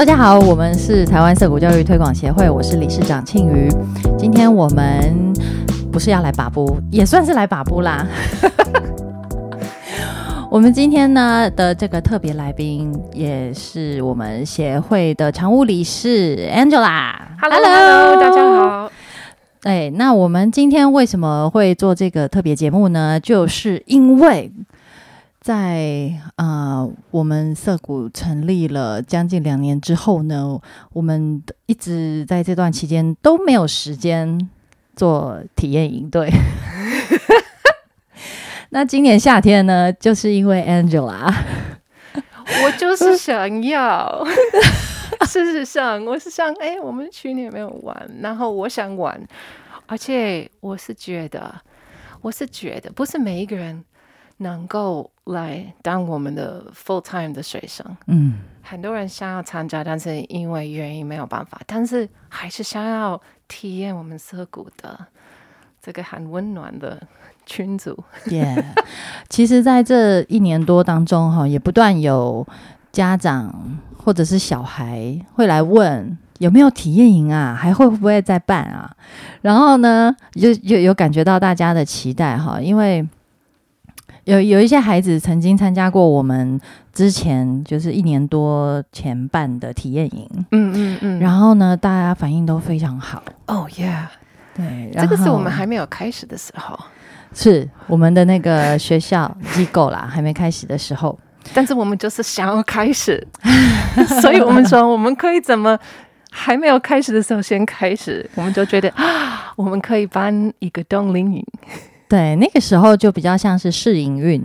大家好，我们是台湾色谷教育推广协会，我是理事长庆瑜。今天我们不是要来把布，也算是来把布啦。我们今天呢的这个特别来宾，也是我们协会的常务理事 Angela。Hello，大家好。哎，那我们今天为什么会做这个特别节目呢？就是因为在呃，我们涩谷成立了将近两年之后呢，我们一直在这段期间都没有时间做体验营队。那今年夏天呢，就是因为 Angela，我就是想要。事实上，我是想，哎、我们去年没有玩，然后我想玩，而且我是觉得，我是觉得，不是每一个人能够来当我们的 full time 的学生。嗯，很多人想要参加，但是因为原因没有办法，但是还是想要体验我们涩谷的这个很温暖的群组。耶、其实在这一年多当中，哈，也不断有家长或者是小孩会来问有没有体验营啊，还会不会再办啊？然后呢，就有有感觉到大家的期待哈，因为有有一些孩子曾经参加过我们之前就是一年多前办的体验营，嗯嗯嗯然后呢，大家反应都非常好。哦、yeah，对，这个是我们还没有开始的时候。是我们的那个学校机构啦，还没开始的时候。但是我们就是想要开始，所以我们说我们可以怎么还没有开始的时候先开始，我们就觉得啊，我们可以办一个冬令营。对，那个时候就比较像是试营运，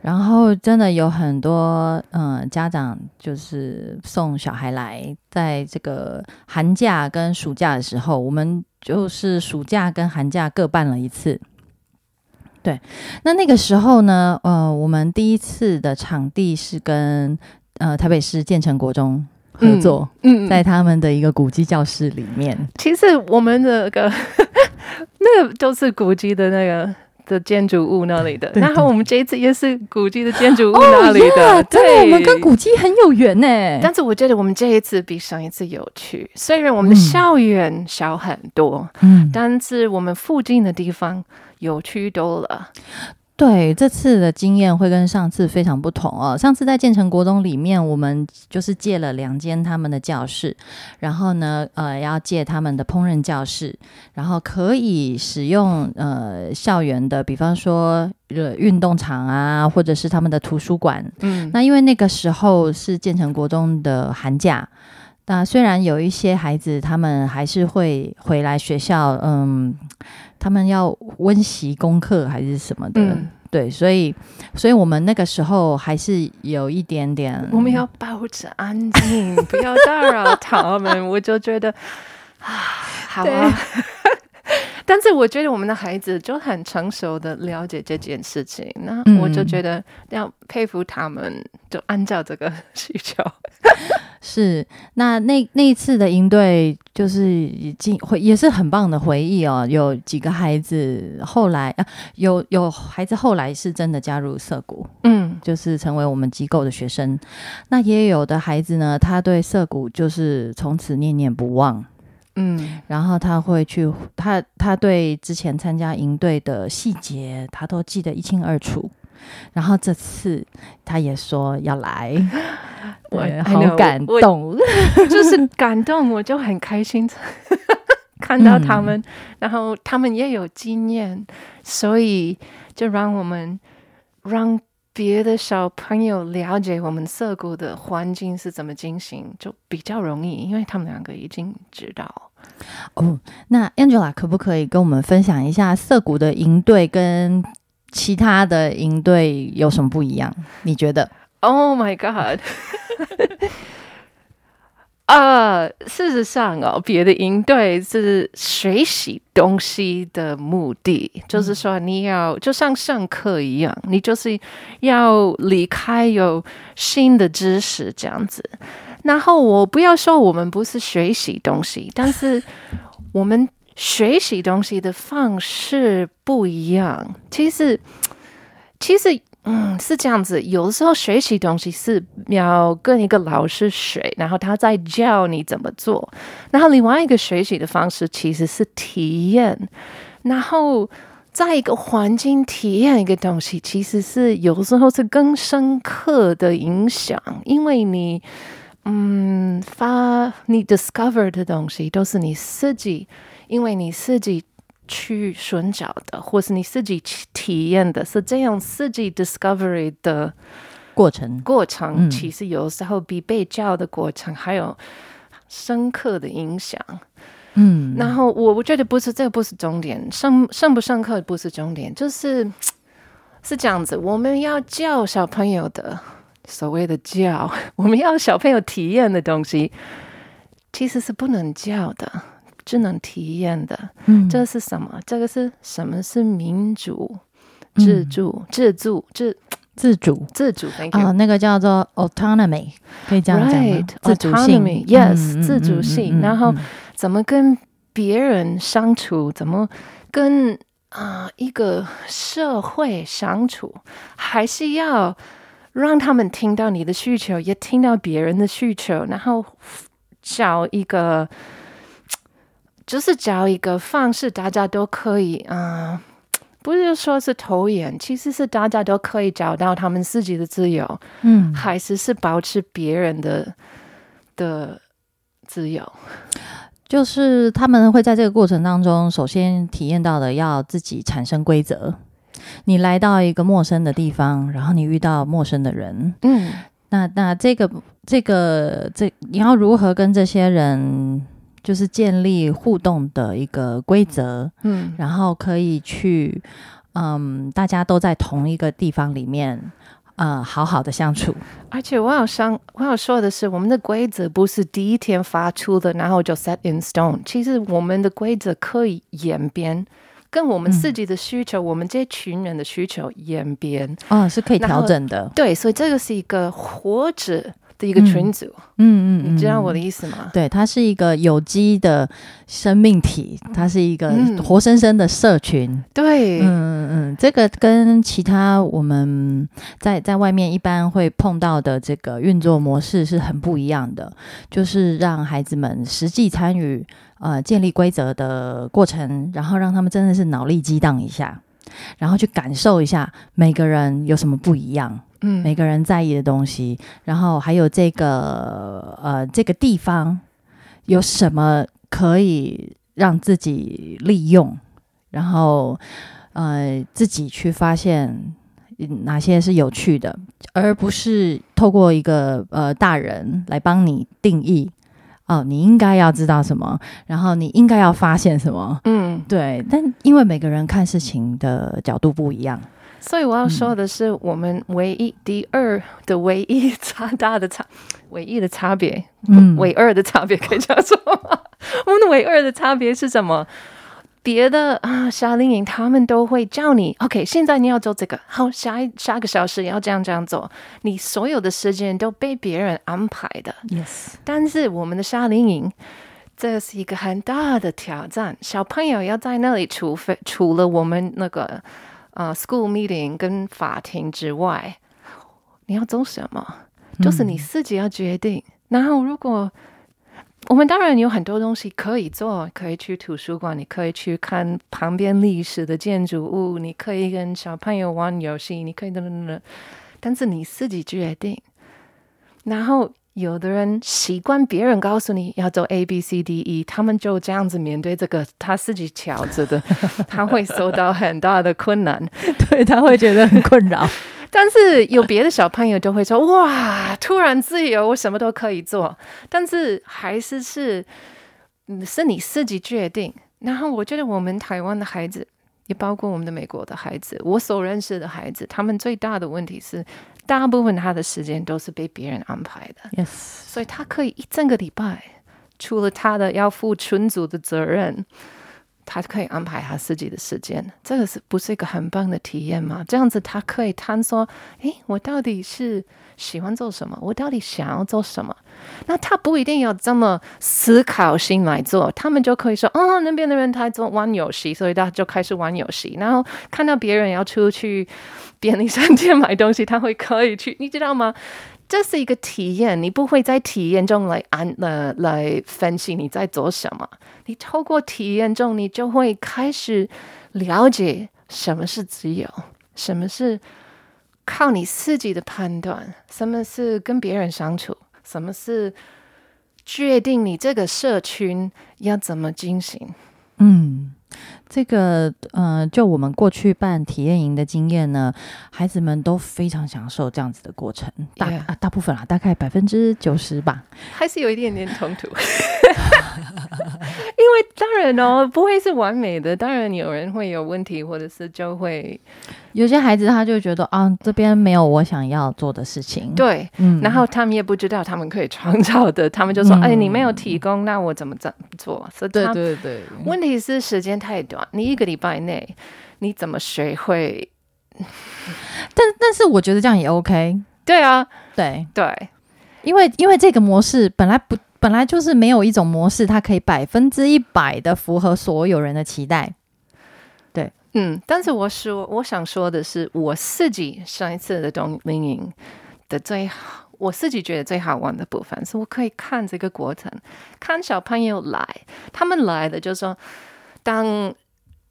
然后真的有很多嗯、呃家长就是送小孩来，在这个寒假跟暑假的时候，我们就是暑假跟寒假各办了一次。对，那那个时候呢，呃，我们第一次的场地是跟呃台北市建成国中合作，嗯，在他们的一个古迹教室里面。其实我们的那个 那个都是古迹的那个。的建筑物那里的，对然后我们这一次也是古迹的建筑物哦那里的，真的，我们跟古迹很有缘呢。但是我觉得我们这一次比上一次有趣，虽然我们的嗯校园小很多，嗯，但是我们附近的地方有趣多了。对，这次的经验会跟上次非常不同哦。上次在建成国中里面，我们就是借了两间他们的教室，然后呢，呃，要借他们的烹饪教室，然后可以使用呃校园的，比方说呃运动场啊，或者是他们的图书馆。嗯，那因为那个时候是建成国中的寒假。那虽然有一些孩子，他们还是会回来学校，嗯，他们要温习功课还是什么的，嗯对，所以，所以我们那个时候还是有一点点，我们要保持安静，不要打扰 他们。我就觉得啊，好啊。但是我觉得我们的孩子就很成熟的了解这件事情，那嗯我就觉得要佩服他们，就按照这个 需求。是那那那一次的营队，就是已经会也是很棒的回忆哦。有几个孩子后来啊，有有孩子后来是真的加入涩谷，嗯就是成为我们机构的学生。那也有的孩子呢，他对涩谷就是从此念念不忘，嗯然后他会去，他他对之前参加营队的细节，他都记得一清二楚。然后这次他也说要来，我对 I 好感动。就是感动，我就很开心 看到他们，然后他们也有经验，所以就让我们让别的小朋友了解我们涩谷的环境是怎么进行，就比较容易，因为他们两个已经知道。哦，那 Angela 可不可以跟我们分享一下涩谷的营队跟其他的营队有什么不一样？你觉得？Oh my god！呃，事实上哦，别的营队是学习东西的目的，就是说你要就像上课一样，你就是要离开有新的知识这样子。然后我不要说我们不是学习东西，但是我们学习东西的方式不一样。其实，其实嗯，是这样子。有的时候学习东西是要跟一个老师学，然后他在教你怎么做。然后另外一个学习的方式其实是体验，然后在一个环境体验一个东西，其实是有时候是更深刻的影响，因为你嗯发你 discover 的东西都是你自己，因为你自己。去寻找的，或是你自己去体验的，是这样自己 discovery 的过程。过程其实有时候比被教的过程还有深刻的影响。嗯，然后我我觉得不是这个不是重点，上上不上课不是重点，就是是这样子。我们要教小朋友的所谓的教，我们要小朋友体验的东西，其实是不能教的。智能体验的，嗯，这是什么？这个是什么是民主、自助、自助、自自主、自主？哦，那个叫做 autonomy，可以这样讲吗？自主性，yes，自主性。然后怎么跟别人相处？怎么跟啊一个社会相处？还是要让他们听到你的需求，也听到别人的需求，然后找一个。就是找一个方式，大家都可以啊，不是说是投缘，其实是大家都可以找到他们自己的自由，嗯，还是是保持别人的的自由，就是他们会在这个过程当中，首先体验到的要自己产生规则。你来到一个陌生的地方，然后你遇到陌生的人，嗯，那那这个这个这你要如何跟这些人？就是建立互动的一个规则，嗯，然后可以去，嗯，大家都在同一个地方里面，呃，好好的相处。而且我要想，我想说的是，我们的规则不是第一天发出的，然后就 set in stone。其实我们的规则可以演变，跟我们自己的需求，我们这群人的需求演变，啊，是可以调整的。对，所以这个是一个活着。的一个群组，嗯嗯，你知道我的意思吗？对，它是一个有机的生命体，它是一个活生生的社群。对，嗯嗯嗯，这个跟其他我们在在外面一般会碰到的这个运作模式是很不一样的，就是让孩子们实际参与呃建立规则的过程，然后让他们真的是脑力激荡一下，然后去感受一下每个人有什么不一样。嗯，每个人在意的东西，然后还有这个呃，这个地方有什么可以让自己利用，然后呃，自己去发现哪些是有趣的，而不是透过一个呃大人来帮你定义哦，你应该要知道什么，然后你应该要发现什么。嗯，对，但因为每个人看事情的角度不一样。所以我要说的是，我们唯一第二的唯一差大的差，唯一的差别，嗯，唯二的差别可以叫做，我们的唯二的差别是什么？别的啊，夏令营他们都会叫你，OK，现在你要做这个，好，下一下个小时要这样这样做，你所有的时间都被别人安排的，Yes。但是我们的夏令营，这是一个很大的挑战，小朋友要在那里，除非除了我们那个。啊，school meeting 跟法庭之外，你要做什么？就是你自己要决定。然后，如果我们当然有很多东西可以做，可以去图书馆，你可以去看旁边历史的建筑物，你可以跟小朋友玩游戏，你可以等等等。但是你自己决定。然后。有的人习惯别人告诉你要走 A B C D E，他们就这样子面对这个他自己挑着的，他会受到很大的困难，对他会觉得很困扰。但是有别的小朋友就会说：“哇，突然自由，我什么都可以做。”但是还是是是你自己决定。然后我觉得我们台湾的孩子，也包括我们的美国的孩子，我所认识的孩子，他们最大的问题是。大部分他的时间都是被别人安排的，所以他可以一整个礼拜，除了他的要负群组的责任，他可以安排他自己的时间。这个是不是一个很棒的体验吗？这样子他可以探索，诶，我到底是喜欢做什么？我到底想要做什么？那他不一定要这么思考性来做，他们就可以说，哦，那边的人他做玩游戏，所以他就开始玩游戏，然后看到别人要出去。便利商店买东西，他会可以去，你知道吗？这是一个体验，你不会在体验中来安呃来分析你在做什么。你透过体验中，你就会开始了解什么是自由，什么是靠你自己的判断，什么是跟别人相处，什么是决定你这个社群要怎么进行。嗯，这个呃，就我们过去办体验营的经验呢，孩子们都非常享受这样子的过程，大 Yeah 啊大部分啦，大概百分之九十吧。还是有一点点冲突，因 为当然哦，不会是完美的，当然有人会有问题，或者是就会有些孩子他就觉得啊，这边没有我想要做的事情。，对，嗯然后他们也不知道他们可以创造的，他们就说：“嗯哎，你没有提供，那我怎么怎么做？”所以对对对，问题是时间太短，你一个礼拜内你怎么学会？但但是我觉得这样也 OK。对啊，对，对，因为因为这个模式本来不本来就是没有一种模式，它可以百分之一百的符合所有人的期待。对嗯，但是我说我想说的是，我自己上一次的冬令营的最好，我自己觉得最好玩的部分，是我可以看这个过程，看小朋友来，他们来的就是说，当。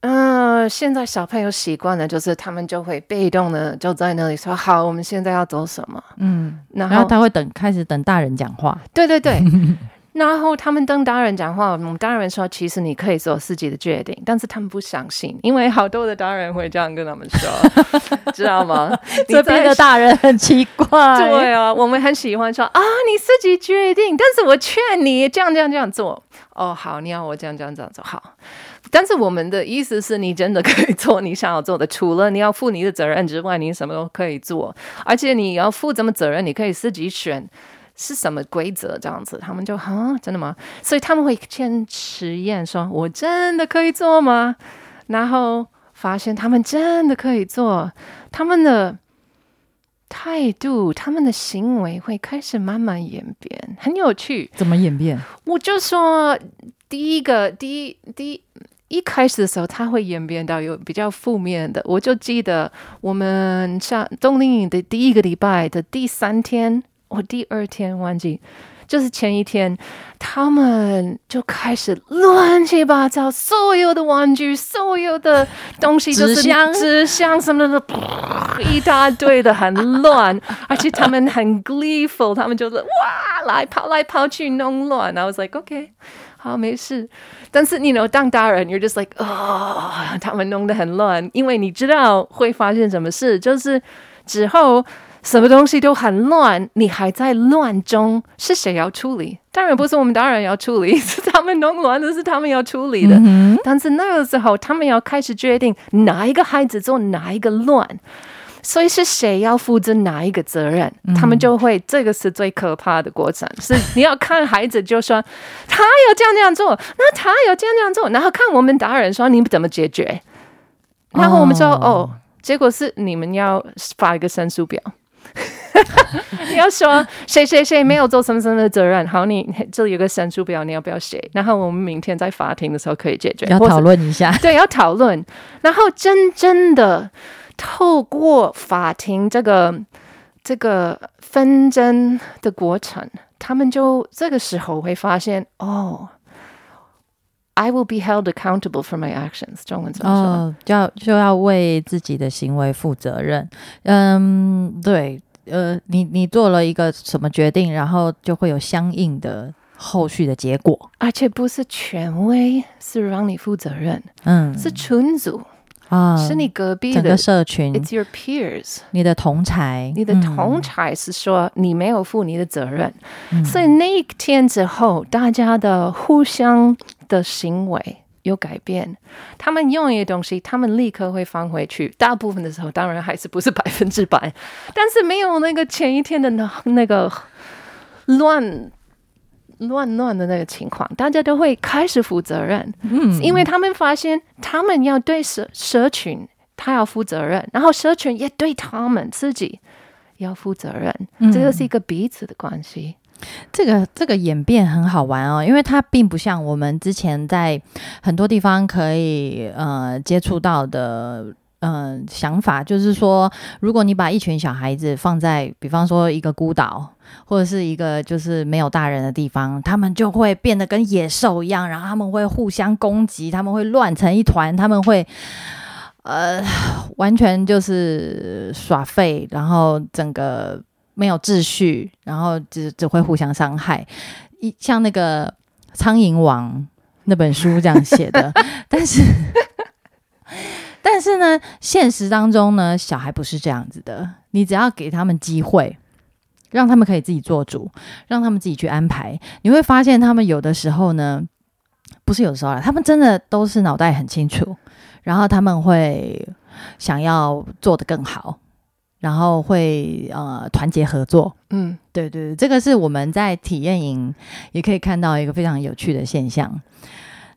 嗯、现在小朋友习惯了，就是他们就会被动的就在那里说：“好，我们现在要做什么嗯，？”然然后他会等开始等大人讲话。对对对，然后他们跟大人讲话，我们大人说，其实你可以做自己的决定，但是他们不相信，因为好多的大人会这样跟他们说，知道吗？这边的大人很奇怪。对啊，我们很喜欢说啊，你自己决定，但是我劝你这样这样这样做。哦，好，你要我这样这样这样做好。但是我们的意思是你真的可以做你想要做的，除了你要负你的责任之外，你什么都可以做，而且你要负什么责任，你可以自己选是什么规则这样子。他们就啊，真的吗？所以他们会先实验，说我真的可以做吗？然后发现他们真的可以做，他们的态度、他们的行为会开始慢慢演变，很有趣。怎么演变？我就说，第一个，第一，第一。一开始的时候，他会演变到有比较负面的。我就记得我们上冬令营的第一个礼拜的第三天，我第二天忘记，就是前一天，他们就开始乱七八糟，所有的玩具，所有的东西，就是纸箱纸箱什么的，噗一大堆的，很乱，而且他们很 gleeful，他们就是哇，来跑来跑去弄乱。I was like OK，好，没事。但是你 you know 当大人，you're just like 哦，他们弄得很乱，因为你知道会发生什么事，就是之后什么东西都很乱，你还在乱中，是谁要处理？当然不是我们大人要处理，是他们弄乱的，是他们要处理的。嗯但是那个时候，他们要开始决定哪一个孩子做哪一个乱，所以是谁要负责哪一个责任，他们就会这个是最可怕的过程。是你要看孩子就说他有这样这样做，那他有这样这样做，然后看我们大人说你们怎么解决，然后我们说哦哦结果是你们要发一个申诉表。你要说谁谁谁没有做什么什么的责任，好，你这里有个申诉表，你要不要写？然后我们明天在法庭的时候可以解决，要讨论一下。对，要讨论，然后真正的透过法庭这个这个纷争的过程，他们就这个时候会发现，哦，I will be held accountable for my actions。中文怎么说？哦，就要就要为自己的行为负责任。嗯，对，呃，你你做了一个什么决定，然后就会有相应的后续的结果。而且不是权威，是让你负责任，嗯，是群组，啊，是你隔壁的整个社群，，It's your peers。你的同才，你的嗯同才是说你没有负你的责任，嗯所以那一天之后，大家的互相的行为有改变。他们用一个东西，他们立刻会放回去。大部分的时候，当然还是不是 百分之百，但是没有那个前一天的那那个乱。乱乱的那个情况，大家都会开始负责任，嗯。因为他们发现他们要对社社群，他要负责任，然后社群也对他们自己要负责任，嗯。这个是一个彼此的关系。这个这个演变很好玩哦，因为它并不像我们之前在很多地方可以呃接触到的嗯、想法，就是说，如果你把一群小孩子放在，比方说一个孤岛，或者是一个就是没有大人的地方，他们就会变得跟野兽一样，然后他们会互相攻击，他们会乱成一团，他们会。呃，完全就是耍废，然后整个没有秩序，然后只只会互相伤害。一像那个《苍蝇王》那本书这样写的，但是但是呢，现实当中呢，小孩不是这样子的。你只要给他们机会，让他们可以自己做主，让他们自己去安排，你会发现他们有的时候呢，不是有的时候啦，他们真的都是脑袋很清楚，然后他们会想要做得更好，然后会呃团结合作。嗯，对对对，这个是我们在体验营也可以看到一个非常有趣的现象。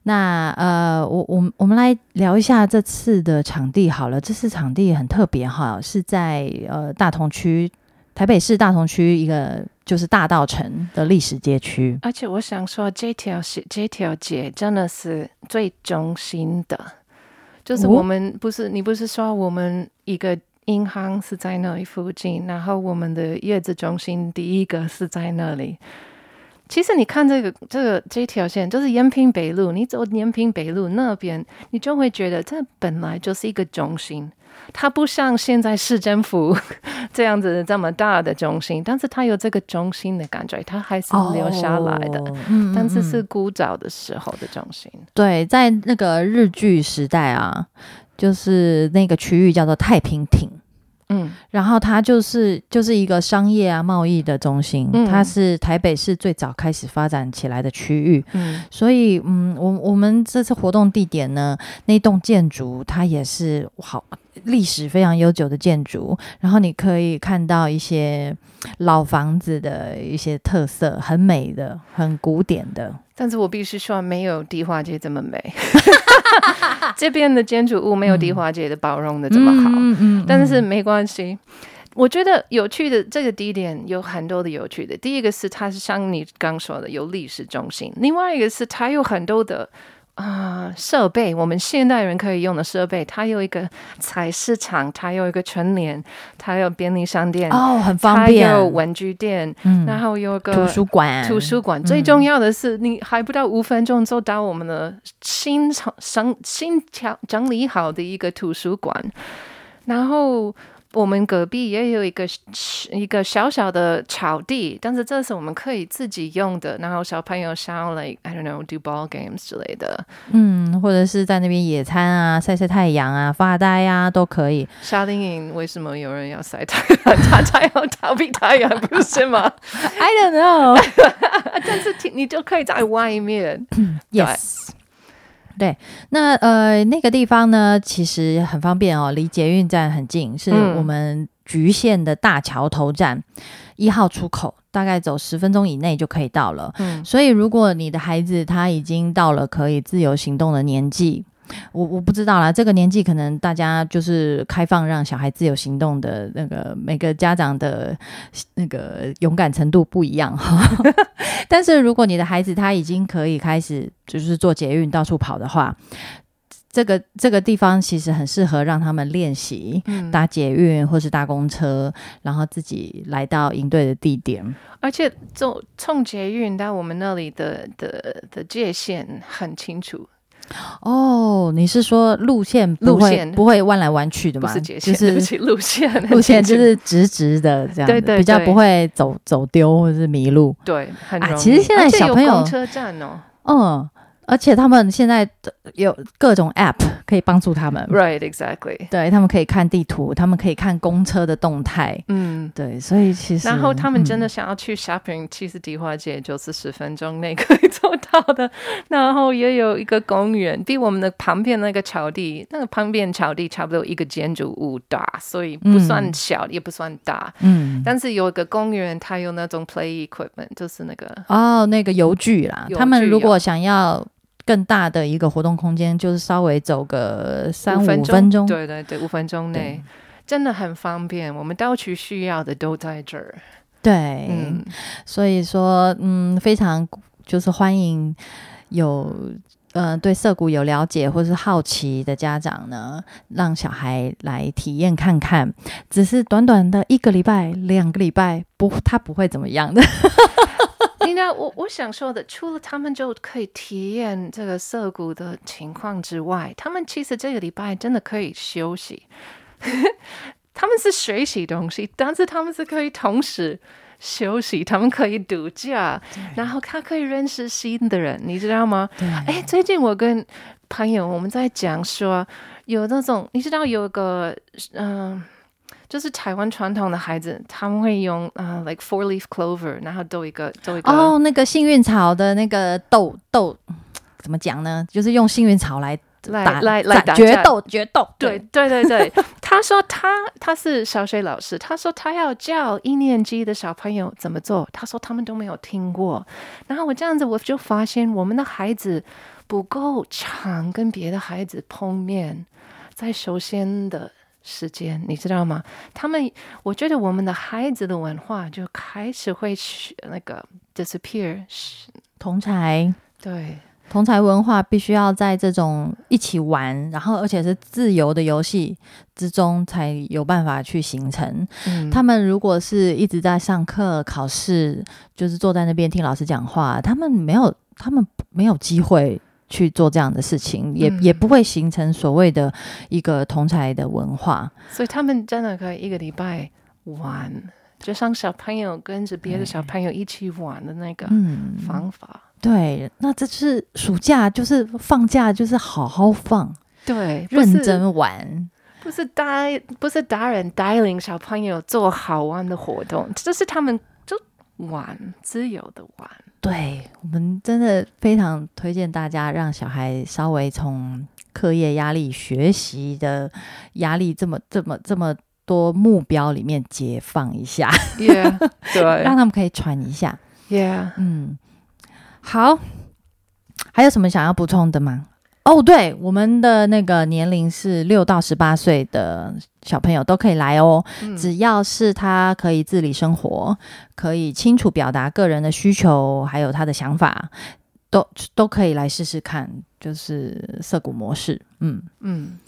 那呃，我我们我们来聊一下这次的场地好了。这次场地很特别哈，是在呃大同区台北市大同区一个就是大道城的历史街区。而且我想说，这条是这条街真的是最中心的，就是哦我们不是、你不是说我们一个银行是在那里附近，然后我们的月子中心第一个是在那里。其实你看这个这个这条线，就是延平北路，你走延平北路那边，你就会觉得这本来就是一个中心。它不像现在市政府 这样子这么大的中心，但是它有这个中心的感觉，它还是留下来的。哦嗯但是嗯是古早的时候的中心。对，在那个日据时代啊，就是那个区域叫做太平町。嗯。然后它就是就是一个商业啊贸易的中心，嗯。它是台北市最早开始发展起来的区域，嗯。所以嗯，我我们这次活动地点呢，那栋建筑它也是好历史非常悠久的建筑，然后你可以看到一些老房子的一些特色，很美的，很古典的。但是我必须说，没有地化街这么美。这边的建筑物没有迪华街的包容的这么好，嗯嗯但是没关系。我觉得有趣的这个地点有很多的有趣的。第一个是它是像你刚说的有历史中心，另外一个是它有很多的啊、设备，我们现代人可以用的设备。它有一个菜市场，它有一个春联，它有便利商店，哦，很方它便，有文具店，嗯然后有个图书馆，图书馆。最重要的是，你还不到五分钟就到我们的新整新新调整理好的一个图书馆，然后。我们隔壁也有一个一个小小的草地，但是这是我们可以自己用的。然后小朋友想要 like I don't know do ball games 之类的。嗯，或者是在那边野餐啊、晒晒太阳啊、发呆啊，都可以。夏令营为什么有人要晒太阳？他才要逃避太阳，不是吗？I don't know 但是挺你就可以在外面。yes。对，那呃，那个地方呢，其实很方便哦，离捷运站很近，是嗯。我们局限的大桥头站一号出口，大概走十分钟以内就可以到了。嗯。所以，如果你的孩子他已经到了可以自由行动的年纪，我我不知道啦，这个年纪可能大家就是开放让小孩自由行动的那个每个家长的那个勇敢程度不一样哈。但是如果你的孩子他已经可以开始就是做捷运到处跑的话，这个这个地方其实很适合让他们练习嗯搭捷运或是搭公车，然后自己来到营队的地点。而且从从捷运到我们那里的的的界限很清楚，哦，你是说路线不会路线不会弯来弯去的吗？不是界限，就是路线 路线就是直直的这样，对对对比较不会走走丢或者是迷路。对，很啊。其实现在小朋友公车站哦嗯，而且他们现在有各种 App 可以帮助他们。，right exactly，对他们可以看地图，他们可以看公车的动态。嗯。对，所以其实然后他们真的嗯想要去 shopping，、其实迪化街就是十分钟内可以做到的。然后也有一个公园，比我们的旁边那个草地，那个旁边草地差不多一个建筑物大，所以不算嗯小，也不算大。嗯但是有一个公园，它有那种 play equipment，就是那个哦，那个邮具啦，邮他们如果想要更大的一个活动空间，就是稍微走个三五分分钟，对对对，五分钟内真的很方便。我们到处需要的都在这儿。对，嗯，所以说，嗯，非常就是欢迎有呃对涩谷有了解或是好奇的家长呢，让小孩来体验看看，只是短短的一个礼拜、两个礼拜，不，他不会怎么样的。你知道，我我想说的，除了他们就可以体验这个涩谷的情况之外，他们其实这个礼拜真的可以休息。他们是学习东西，但是他们是可以同时休息，他们可以度假，然后他可以认识新的人，你知道吗？哎，最近我跟朋友我们在讲说，有那种你知道有个嗯。就是台湾传统的孩子，他们会用啊，like four leaf clover，然后斗一个斗一个哦，那个幸运草的那个斗斗，怎么讲呢？就是用幸运草来来来来决斗决斗。对对对对，他说他他是小学老师，他说他要教一年级的小朋友怎么做，他说他们都没有听过。然后我这样子我就发现，我们的孩子不够常跟别的孩子碰面，在首先的。时间，你知道吗？他们，我觉得我们的孩子的文化就开始会去那个 disappear，同才对同才文化必须要在这种一起玩，然后而且是自由的游戏之中才有办法去形成。他们如果是一直在上课、考试，就是坐在那边听老师讲话，他们没有，他们没有机会。去做这样的事情，也也不会形成所谓的一个同才的文化。所以他们真的可以一个礼拜玩，就像小朋友跟着别的小朋友一起玩的那个方法。对，那这是暑假，就是放假，就是好好放，对，认真玩，不是带，不是大人带领小朋友做好玩的活动，这是他们就玩，自由的玩。对我们真的非常推荐大家，让小孩稍微从课业压力、学习的压力这么、这么、这么多目标里面解放一下。Yeah，对，让他们可以喘一下。Yeah，嗯，好，还有什么想要补充的吗？哦，对，我们的那个年龄是六到十八岁的小朋友都可以来哦，只要是他可以自理生活，可以清楚表达个人的需求，还有他的想法，都都可以来试试看，就是涩谷模式。嗯嗯，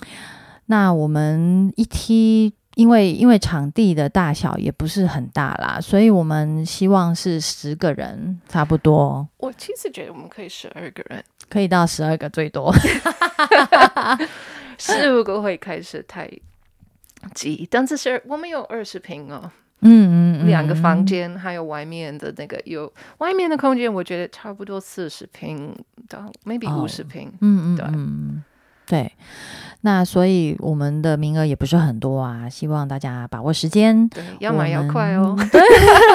那我们一梯。因为因为场地的大小也不是很大啦，所以我们希望是十个人差不多。我其实觉得我们可以十二个人，可以到十二个最多。十五个会开始太挤，但是是我们有二十平哦，嗯嗯，两个房间还有外面的那个有外面的空间，我觉得差不多四十平到 maybe 五十平，嗯嗯对。对，那所以我们的名额也不是很多啊，希望大家把握时间，要买要快哦。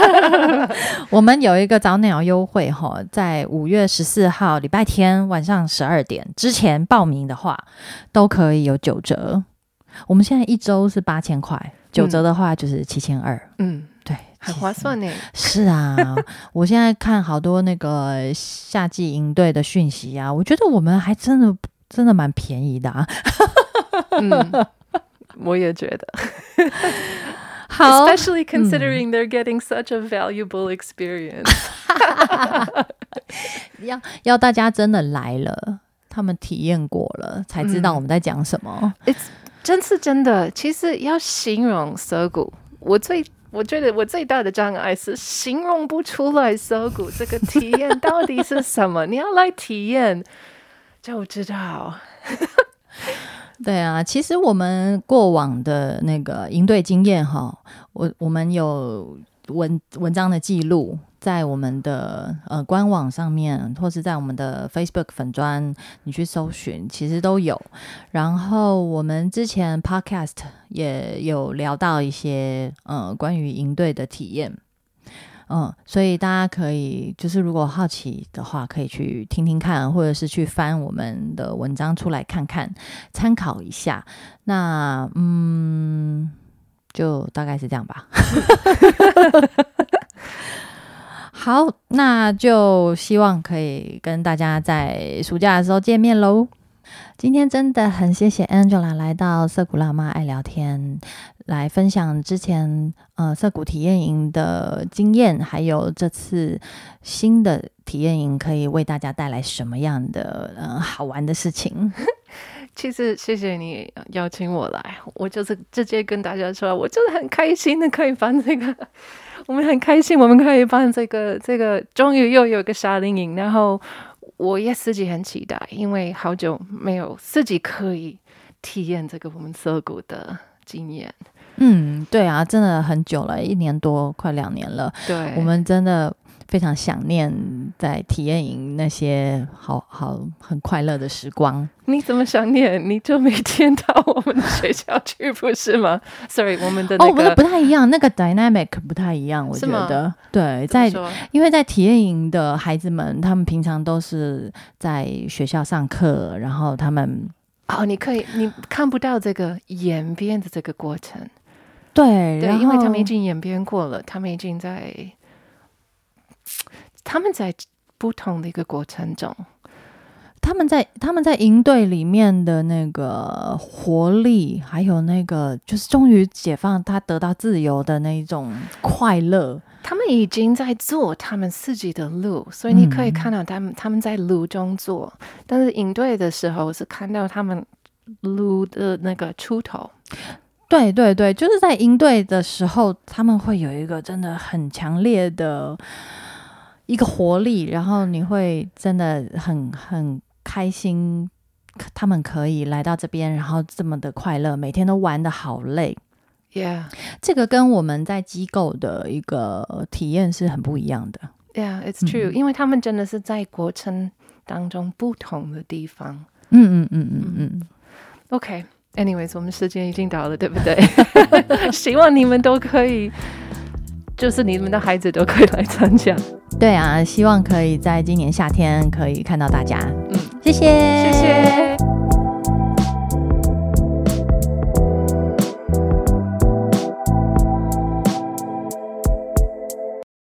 我们有一个早鸟优惠哈，在五月十四号礼拜天晚上十二点之前报名的话，都可以有九折。我们现在一周是八千块，九折的话就是七千二。嗯，对，很划算呢。是啊，我现在看好多那个夏季营队的讯息啊，我觉得我们还真的。真的蛮便宜的啊！嗯，我也觉得。好，especially considering they're getting such a valuable experience。要要大家真的来了，他们体验过了，才知道我们在讲什么。It's 真是真的。其实要形容涩谷，我最我觉得我最大的障碍是形容不出来涩谷这个体验到底是什么。你要来体验。就知道，对啊，其实我们过往的那个营队经验哈，我我们有文文章的记录，在我们的呃官网上面，或是在我们的 Facebook 粉砖，你去搜寻，其实都有。然后我们之前 Podcast 也有聊到一些呃关于营队的体验。嗯，所以大家可以就是如果好奇的话，可以去听听看，或者是去翻我们的文章出来看看，参考一下。那嗯，就大概是这样吧。好，那就希望可以跟大家在暑假的时候见面喽。今天真的很谢谢 Angela 来到涩谷辣妈爱聊天，来分享之前呃涩谷体验营的经验，还有这次新的体验营可以为大家带来什么样的呃好玩的事情。其实谢谢你邀请我来，我就是直接跟大家说，我就是很开心的可以办这个，我们很开心，我们可以办这个这个，终于又有个夏令营，然后我也自己很期待，因为好久没有自己可以体验这个我们涩谷的经验。嗯，对啊，真的很久了，一年多，快两年了。对，我们真的。非常想念在体验营那些好好很快乐的时光。你怎么想念？你就每天到我们的学校去，不是吗？Sorry，我们的哦，我们的不太一样，那个 dynamic 不太一样，我觉得。对，在因为在体验营的孩子们，他们平常都是在学校上课，然后他们哦，你可以你看不到这个演变的这个过程。对，对，因为他们已经演变过了，他们已经在。他们在不同的一个过程中，他们在他们在营队里面的那个活力，还有那个就是终于解放，他得到自由的那一种快乐。他们已经在做他们自己的路，所以你可以看到他们他们在路中做。但是营队的时候是看到他们路的那个出头。对对对，就是在营队的时候，他们会有一个真的很强烈的。一个活力，然后你会真的很很开心，他们可以来到这边，然后这么的快乐，每天都玩的好累，Yeah，这个跟我们在机构的一个体验是很不一样的，Yeah，it's true，因为他们真的是在过程当中不同的地方，嗯嗯嗯嗯嗯，OK，Anyways，我们时间已经到了，对不对？希望你们都可以。就是你们的孩子都可以来参加，对啊，希望可以在今年夏天可以看到大家。嗯，谢谢，谢谢。